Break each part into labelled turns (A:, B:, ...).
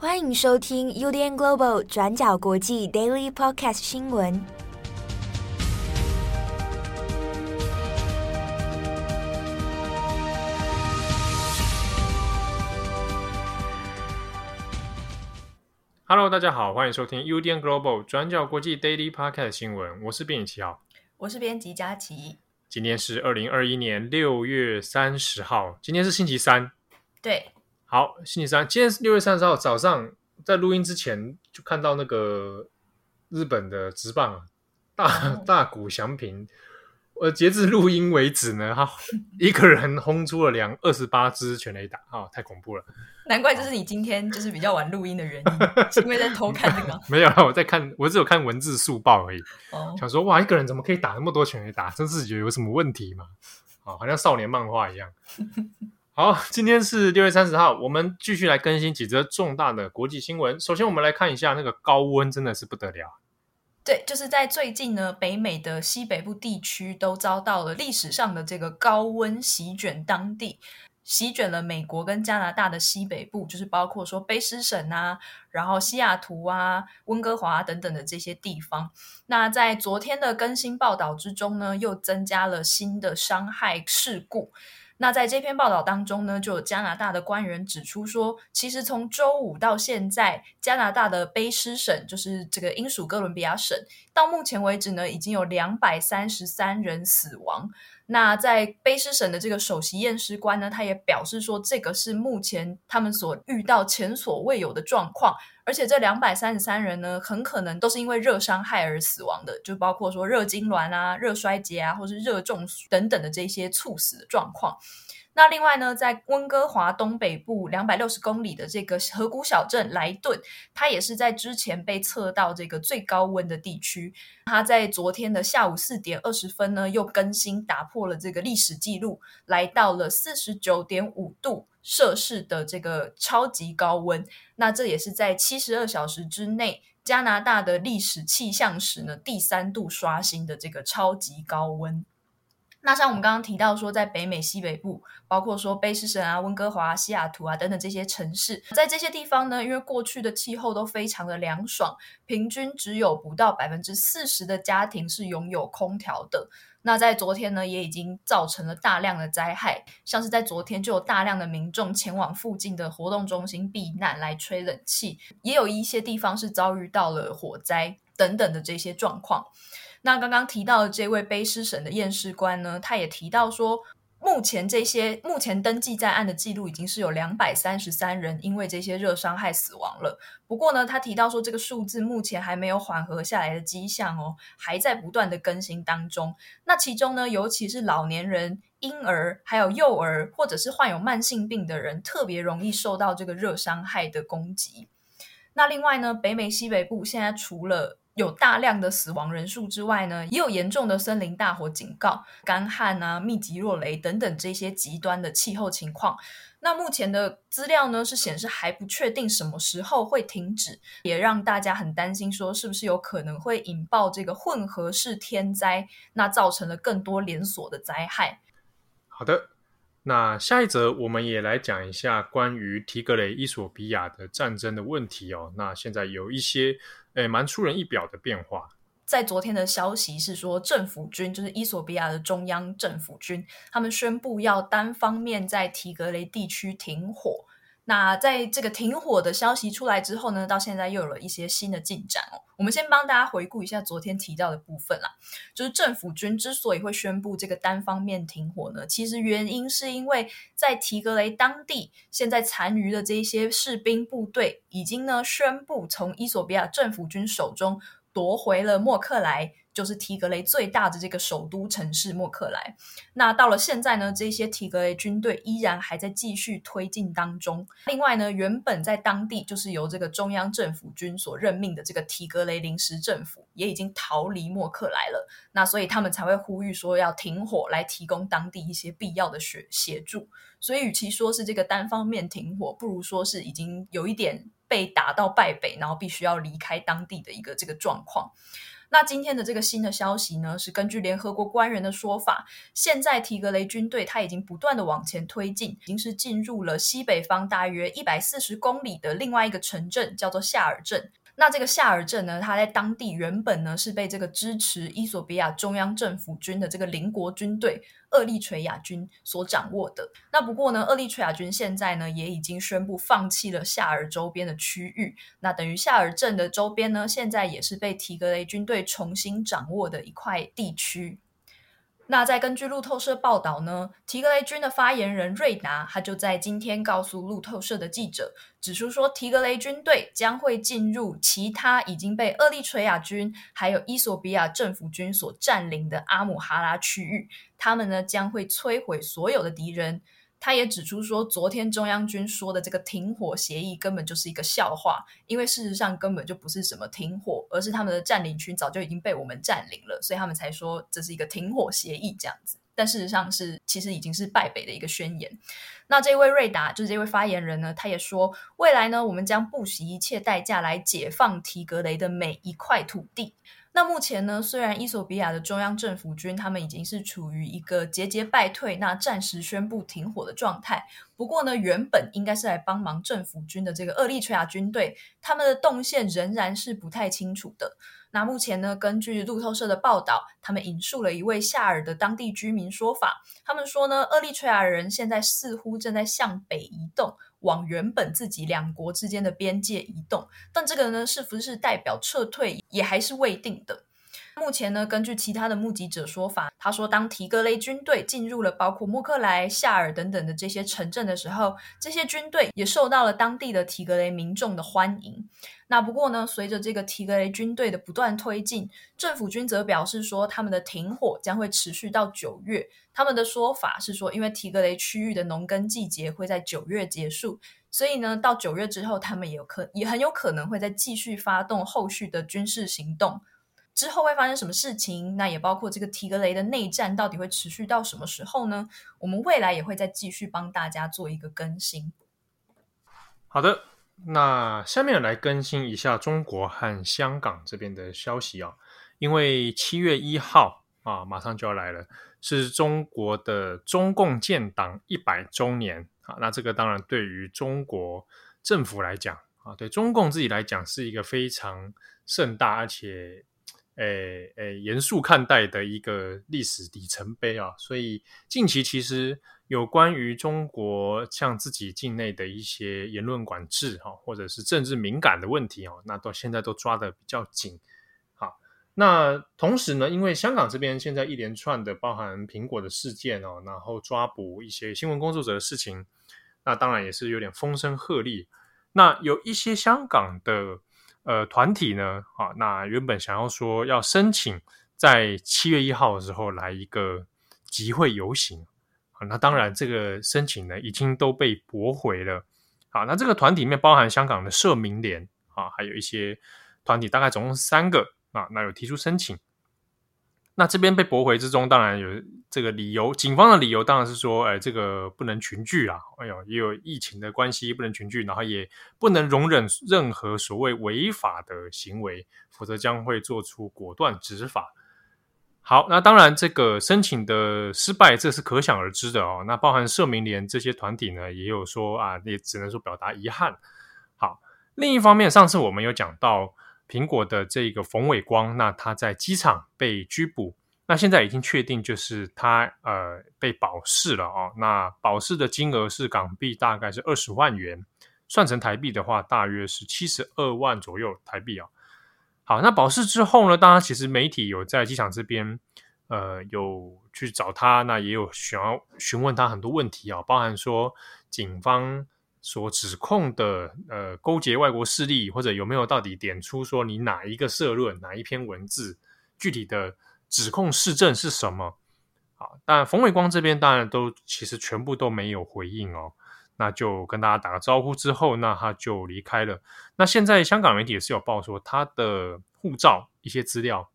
A: 欢迎收听 UDN Global 转角国际 Daily Podcast 新闻。
B: Hello，大家好，欢迎收听 UDN Global 转角国际 Daily Podcast 新闻。我是编辑七号，
C: 我是编辑佳琪。
B: 今天是二零二一年六月三十号，今天是星期三。
C: 对。
B: 好，星期三，今天是六月三十号早上，在录音之前就看到那个日本的直棒啊，大大谷翔平，呃，截至录音为止呢，他一个人轰出了两二十八支全垒打啊，太恐怖了！
C: 难怪这是你今天就是比较晚录音的原因，是因为在偷看这个？
B: 没有，我在看，我只有看文字速报而已。哦，想说哇，一个人怎么可以打那么多全垒打？真是觉得有什么问题吗？啊，好像少年漫画一样。好，今天是六月三十号，我们继续来更新几则重大的国际新闻。首先，我们来看一下那个高温，真的是不得了。
C: 对，就是在最近呢，北美的西北部地区都遭到了历史上的这个高温席卷当地，席卷了美国跟加拿大的西北部，就是包括说卑诗省啊，然后西雅图啊、温哥华等等的这些地方。那在昨天的更新报道之中呢，又增加了新的伤害事故。那在这篇报道当中呢，就有加拿大的官员指出说，其实从周五到现在，加拿大的卑诗省，就是这个英属哥伦比亚省，到目前为止呢，已经有两百三十三人死亡。那在卑诗省的这个首席验尸官呢，他也表示说，这个是目前他们所遇到前所未有的状况，而且这两百三十三人呢，很可能都是因为热伤害而死亡的，就包括说热痉挛啊、热衰竭啊，或是热中等等的这些猝死的状况。那另外呢，在温哥华东北部两百六十公里的这个河谷小镇莱顿，它也是在之前被测到这个最高温的地区。它在昨天的下午四点二十分呢，又更新打破了这个历史记录，来到了四十九点五度摄氏的这个超级高温。那这也是在七十二小时之内，加拿大的历史气象史呢第三度刷新的这个超级高温。那像我们刚刚提到说，在北美西北部，包括说卑诗省啊、温哥华、西雅图啊等等这些城市，在这些地方呢，因为过去的气候都非常的凉爽，平均只有不到百分之四十的家庭是拥有空调的。那在昨天呢，也已经造成了大量的灾害，像是在昨天就有大量的民众前往附近的活动中心避难来吹冷气，也有一些地方是遭遇到了火灾等等的这些状况。那刚刚提到的这位卑诗省的验尸官呢，他也提到说，目前这些目前登记在案的记录已经是有两百三十三人因为这些热伤害死亡了。不过呢，他提到说，这个数字目前还没有缓和下来的迹象哦，还在不断的更新当中。那其中呢，尤其是老年人、婴儿、还有幼儿，或者是患有慢性病的人，特别容易受到这个热伤害的攻击。那另外呢，北美西北部现在除了有大量的死亡人数之外呢，也有严重的森林大火警告、干旱啊、密集落雷等等这些极端的气候情况。那目前的资料呢是显示还不确定什么时候会停止，也让大家很担心，说是不是有可能会引爆这个混合式天灾，那造成了更多连锁的灾害。
B: 好的，那下一则我们也来讲一下关于提格雷、伊索比亚的战争的问题哦。那现在有一些。诶，蛮出人意表的变化。
C: 在昨天的消息是说，政府军就是伊索比亚的中央政府军，他们宣布要单方面在提格雷地区停火。那在这个停火的消息出来之后呢，到现在又有了一些新的进展哦。我们先帮大家回顾一下昨天提到的部分啦，就是政府军之所以会宣布这个单方面停火呢，其实原因是因为在提格雷当地现在残余的这些士兵部队已经呢宣布从伊索比亚政府军手中夺回了莫克莱。就是提格雷最大的这个首都城市莫克莱。那到了现在呢，这些提格雷军队依然还在继续推进当中。另外呢，原本在当地就是由这个中央政府军所任命的这个提格雷临时政府，也已经逃离莫克莱了。那所以他们才会呼吁说要停火，来提供当地一些必要的协协助。所以与其说是这个单方面停火，不如说是已经有一点被打到败北，然后必须要离开当地的一个这个状况。那今天的这个新的消息呢，是根据联合国官员的说法，现在提格雷军队他已经不断的往前推进，已经是进入了西北方大约一百四十公里的另外一个城镇，叫做夏尔镇。那这个夏尔镇呢，它在当地原本呢是被这个支持伊索比亚中央政府军的这个邻国军队厄利垂亚军所掌握的。那不过呢，厄利垂亚军现在呢也已经宣布放弃了夏尔周边的区域。那等于夏尔镇的周边呢，现在也是被提格雷军队重新掌握的一块地区。那在根据路透社报道呢，提格雷军的发言人瑞达他就在今天告诉路透社的记者，指出说，提格雷军队将会进入其他已经被厄立垂亚军还有伊索比亚政府军所占领的阿姆哈拉区域，他们呢将会摧毁所有的敌人。他也指出说，昨天中央军说的这个停火协议根本就是一个笑话，因为事实上根本就不是什么停火，而是他们的占领区早就已经被我们占领了，所以他们才说这是一个停火协议这样子。但事实上是，其实已经是败北的一个宣言。那这位瑞达就是这位发言人呢，他也说，未来呢，我们将不惜一切代价来解放提格雷的每一块土地。那目前呢，虽然伊索比亚的中央政府军他们已经是处于一个节节败退，那暂时宣布停火的状态。不过呢，原本应该是来帮忙政府军的这个厄立垂亚军队，他们的动线仍然是不太清楚的。那目前呢，根据路透社的报道，他们引述了一位夏尔的当地居民说法，他们说呢，厄立垂亚人现在似乎正在向北移动。往原本自己两国之间的边界移动，但这个呢，是不是代表撤退，也还是未定的。目前呢，根据其他的目击者说法，他说，当提格雷军队进入了包括莫克莱、夏尔等等的这些城镇的时候，这些军队也受到了当地的提格雷民众的欢迎。那不过呢，随着这个提格雷军队的不断推进，政府军则表示说，他们的停火将会持续到九月。他们的说法是说，因为提格雷区域的农耕季节会在九月结束，所以呢，到九月之后，他们也有可也很有可能会再继续发动后续的军事行动。之后会发生什么事情？那也包括这个提格雷的内战到底会持续到什么时候呢？我们未来也会再继续帮大家做一个更新。
B: 好的，那下面来更新一下中国和香港这边的消息啊，因为七月一号啊，马上就要来了，是中国的中共建党一百周年啊。那这个当然对于中国政府来讲啊，对中共自己来讲是一个非常盛大而且。诶诶，严肃看待的一个历史里程碑啊！所以近期其实有关于中国像自己境内的一些言论管制哈，或者是政治敏感的问题哦，那到现在都抓得比较紧。好，那同时呢，因为香港这边现在一连串的包含苹果的事件哦，然后抓捕一些新闻工作者的事情，那当然也是有点风声鹤唳。那有一些香港的。呃，团体呢，啊，那原本想要说要申请在七月一号的时候来一个集会游行，啊，那当然这个申请呢已经都被驳回了。啊，那这个团体里面包含香港的社民联啊，还有一些团体，大概总共三个啊，那有提出申请。那这边被驳回之中，当然有这个理由。警方的理由当然是说，哎，这个不能群聚啊，哎呦，也有疫情的关系，不能群聚，然后也不能容忍任何所谓违法的行为，否则将会做出果断执法。好，那当然这个申请的失败，这是可想而知的哦。那包含社民连这些团体呢，也有说啊，也只能说表达遗憾。好，另一方面，上次我们有讲到。苹果的这个冯伟光，那他在机场被拘捕，那现在已经确定就是他呃被保释了哦。那保释的金额是港币大概是二十万元，算成台币的话，大约是七十二万左右台币啊。好，那保释之后呢，当然其实媒体有在机场这边呃有去找他，那也有想要询问他很多问题啊，包含说警方。所指控的呃勾结外国势力，或者有没有到底点出说你哪一个社论、哪一篇文字具体的指控事证是什么？好，但冯伟光这边当然都其实全部都没有回应哦。那就跟大家打个招呼之后，那他就离开了。那现在香港媒体也是有报说他的护照一些资料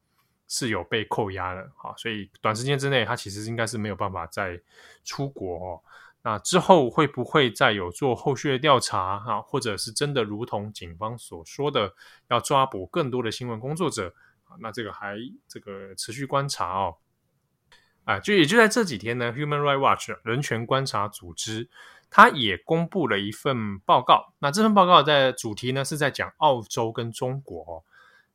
B: 是有被扣押了，好，所以短时间之内他其实应该是没有办法再出国哦。那之后会不会再有做后续的调查啊？或者是真的如同警方所说的，要抓捕更多的新闻工作者啊？那这个还这个持续观察哦。啊，就也就在这几天呢，Human Rights Watch 人权观察组织，它也公布了一份报告。那这份报告的主题呢，是在讲澳洲跟中国哦。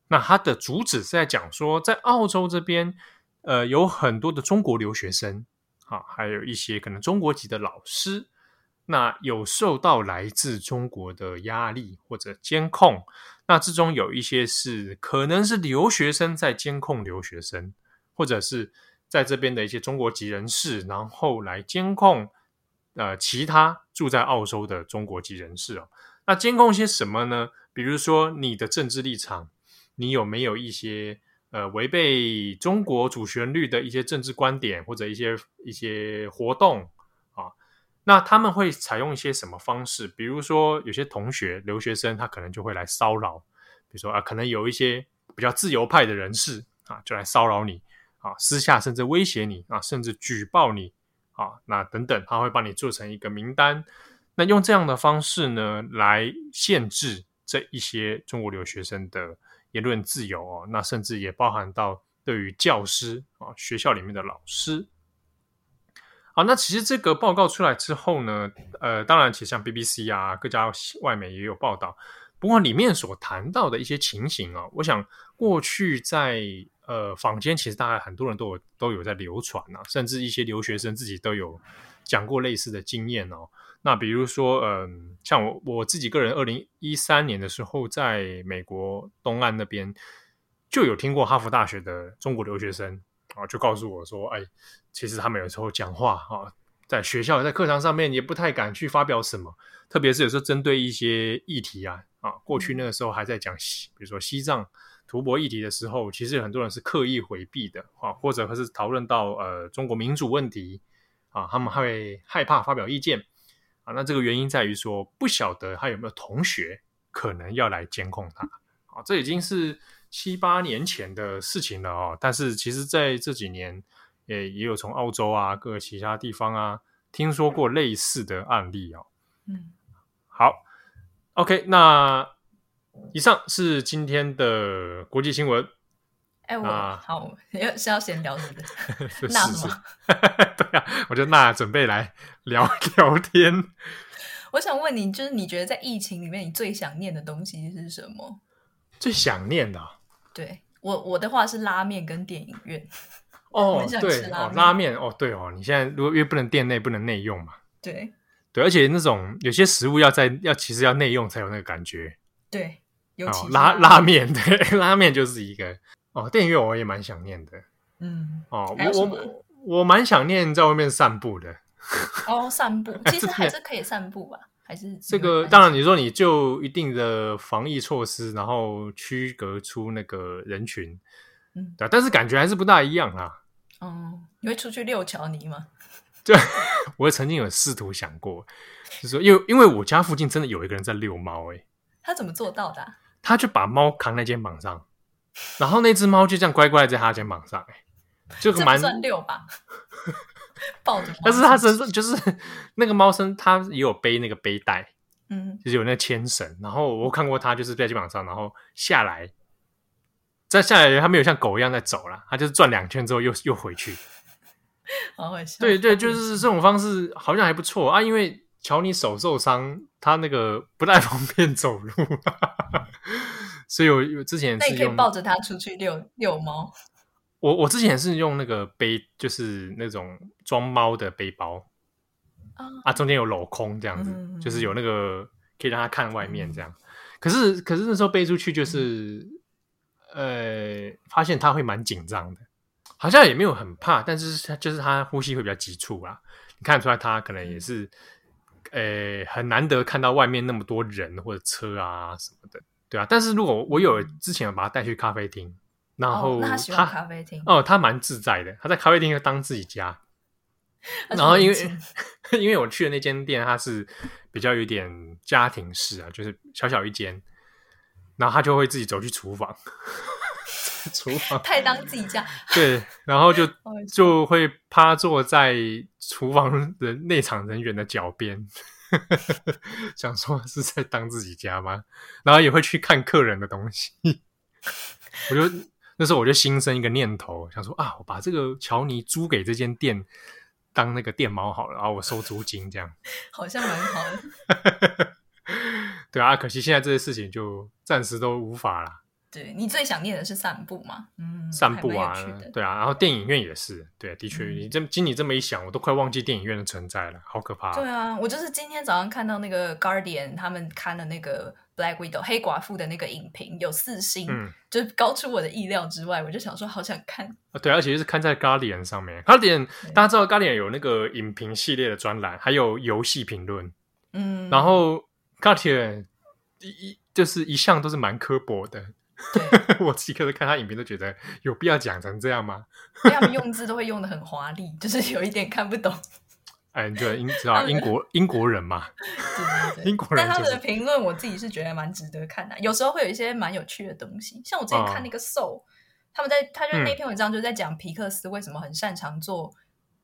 B: 那它的主旨是在讲说，在澳洲这边，呃，有很多的中国留学生啊，还有一些可能中国籍的老师，那有受到来自中国的压力或者监控。那之中有一些是可能是留学生在监控留学生，或者是。在这边的一些中国籍人士，然后来监控呃其他住在澳洲的中国籍人士哦。那监控些什么呢？比如说你的政治立场，你有没有一些呃违背中国主旋律的一些政治观点或者一些一些活动啊？那他们会采用一些什么方式？比如说有些同学留学生他可能就会来骚扰，比如说啊，可能有一些比较自由派的人士啊，就来骚扰你。啊，私下甚至威胁你啊，甚至举报你啊，那等等，他会帮你做成一个名单。那用这样的方式呢，来限制这一些中国留学生的言论自由哦。那甚至也包含到对于教师啊，学校里面的老师。好，那其实这个报告出来之后呢，呃，当然，其实像 BBC 啊，各家外媒也有报道。不过里面所谈到的一些情形啊，我想过去在。呃，坊间其实大概很多人都有都有在流传啊，甚至一些留学生自己都有讲过类似的经验哦。那比如说，嗯、呃，像我我自己个人，二零一三年的时候，在美国东岸那边就有听过哈佛大学的中国留学生啊，就告诉我说，哎，其实他们有时候讲话啊，在学校在课堂上面也不太敢去发表什么，特别是有时候针对一些议题啊啊，过去那个时候还在讲西，比如说西藏。图博议题的时候，其实有很多人是刻意回避的啊，或者是讨论到呃中国民主问题啊，他们会害怕发表意见啊。那这个原因在于说，不晓得他有没有同学可能要来监控他啊。这已经是七八年前的事情了哦。但是其实在这几年，也也有从澳洲啊各个其他地方啊听说过类似的案例哦。嗯，好，OK，那。以上是今天的国际新闻。
C: 哎、欸，我、啊、好，要是要先聊什么？
B: 那什么？对啊，我觉得那准备来聊 聊天。
C: 我想问你，就是你觉得在疫情里面，你最想念的东西是什么？
B: 最想念的？
C: 对我，我的话是拉面跟电影院。
B: 哦，对哦，拉面哦，对哦，你现在如果因为不能店内不能内用嘛？
C: 对
B: 对，而且那种有些食物要在要其实要内用才有那个感觉。
C: 对。
B: 哦，拉拉面，对，拉面就是一个哦。电影院我也蛮想念的，嗯，哦，我我我蛮想念在外面散步的。
C: 哦，散步 其实还是可以散步吧？还是
B: 这个？当然，你说你就一定的防疫措施，然后区隔出那个人群，嗯，对，但是感觉还是不大一样啊。
C: 哦，你会出去遛乔尼吗？
B: 对，我也曾经有试图想过，就是说，因为因为我家附近真的有一个人在遛猫，哎，
C: 他怎么做到的？
B: 他就把猫扛在肩膀上，然后那只猫就这样乖乖在他肩膀上，哎，就蛮
C: 算遛吧，抱着。
B: 但是它身上就是 那个猫身，它也有背那个背带，嗯，就是有那个牵绳。然后我看过它，就是在肩膀上，然后下来，再下来，它没有像狗一样在走了，它就是转两圈之后又又回去。
C: 好好笑。
B: 对对，就是这种方式好像还不错啊，因为。乔尼手受伤，他那个不太方便走路，所以我之前是，那
C: 你可以抱着它出去遛遛猫。
B: 我我之前是用那个背，就是那种装猫的背包，啊，啊，中间有镂空这样子，嗯、就是有那个可以让它看外面这样。嗯、可是可是那时候背出去就是，嗯、呃，发现它会蛮紧张的，好像也没有很怕，但是他就是它呼吸会比较急促啊。你看得出来它可能也是。嗯诶，很难得看到外面那么多人或者车啊什么的，对啊。但是如果我有之前有把他带去咖啡厅，然后他、哦、他喜欢咖啡厅哦，他蛮自在的，他在咖啡厅就当自己家。然后因为 因为我去的那间店，它是比较有点家庭式啊，就是小小一间，然后他就会自己走去厨房。厨房
C: 太当自己家，
B: 对，然后就 就会趴坐在厨房的内场人员的脚边，想说是在当自己家吗？然后也会去看客人的东西。我就那时候我就心生一个念头，想说啊，我把这个乔尼租给这间店当那个店猫好了，然后我收租金这样，
C: 好像蛮好的。
B: 对啊，可惜现在这些事情就暂时都无法了。
C: 对，你最想念的是散步吗？嗯，
B: 散步啊，对啊，然后电影院也是，对，的确，嗯、你这经你这么一想，我都快忘记电影院的存在了，好可怕、啊。
C: 对啊，我就是今天早上看到那个 Guardian 他们看了那个 Black Widow 黑寡妇的那个影评，有四星，嗯，就高出我的意料之外，我就想说好想看。
B: 啊，对，而且是看在 Guardian 上面，Guardian 大家知道 Guardian 有那个影评系列的专栏，还有游戏评论，嗯，然后 Guardian 一就是一向都是蛮刻薄的。对 我此刻看他影评都觉得有必要讲成这样吗？
C: 他们用字都会用的很华丽，就是 有一点看不懂。
B: 哎，对，英知道英国英国人嘛？
C: 对对对，英国人。但他们的评论，我自己是觉得蛮值得看的。有时候会有一些蛮有趣的东西，像我之前看那个《Soul》，他们在他就那篇文章就在讲皮克斯为什么很擅长做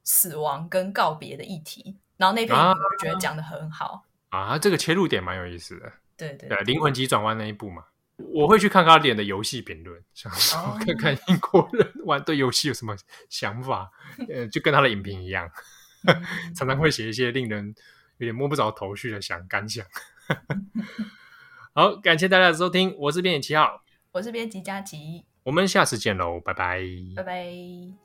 C: 死亡跟告别的议题，然后那篇我就觉得讲的很好
B: 啊，这个切入点蛮有意思的。
C: 对对，
B: 对，灵魂急转弯那一部嘛。我会去看他点的游戏评论，想说看看英国人玩对游戏有什么想法，呃，就跟他的影评一样，常常会写一些令人有点摸不着头绪的想感想。好，感谢大家的收听，我是编辑七号，
C: 我是编辑佳琪，
B: 我们下次见喽，拜拜，
C: 拜拜。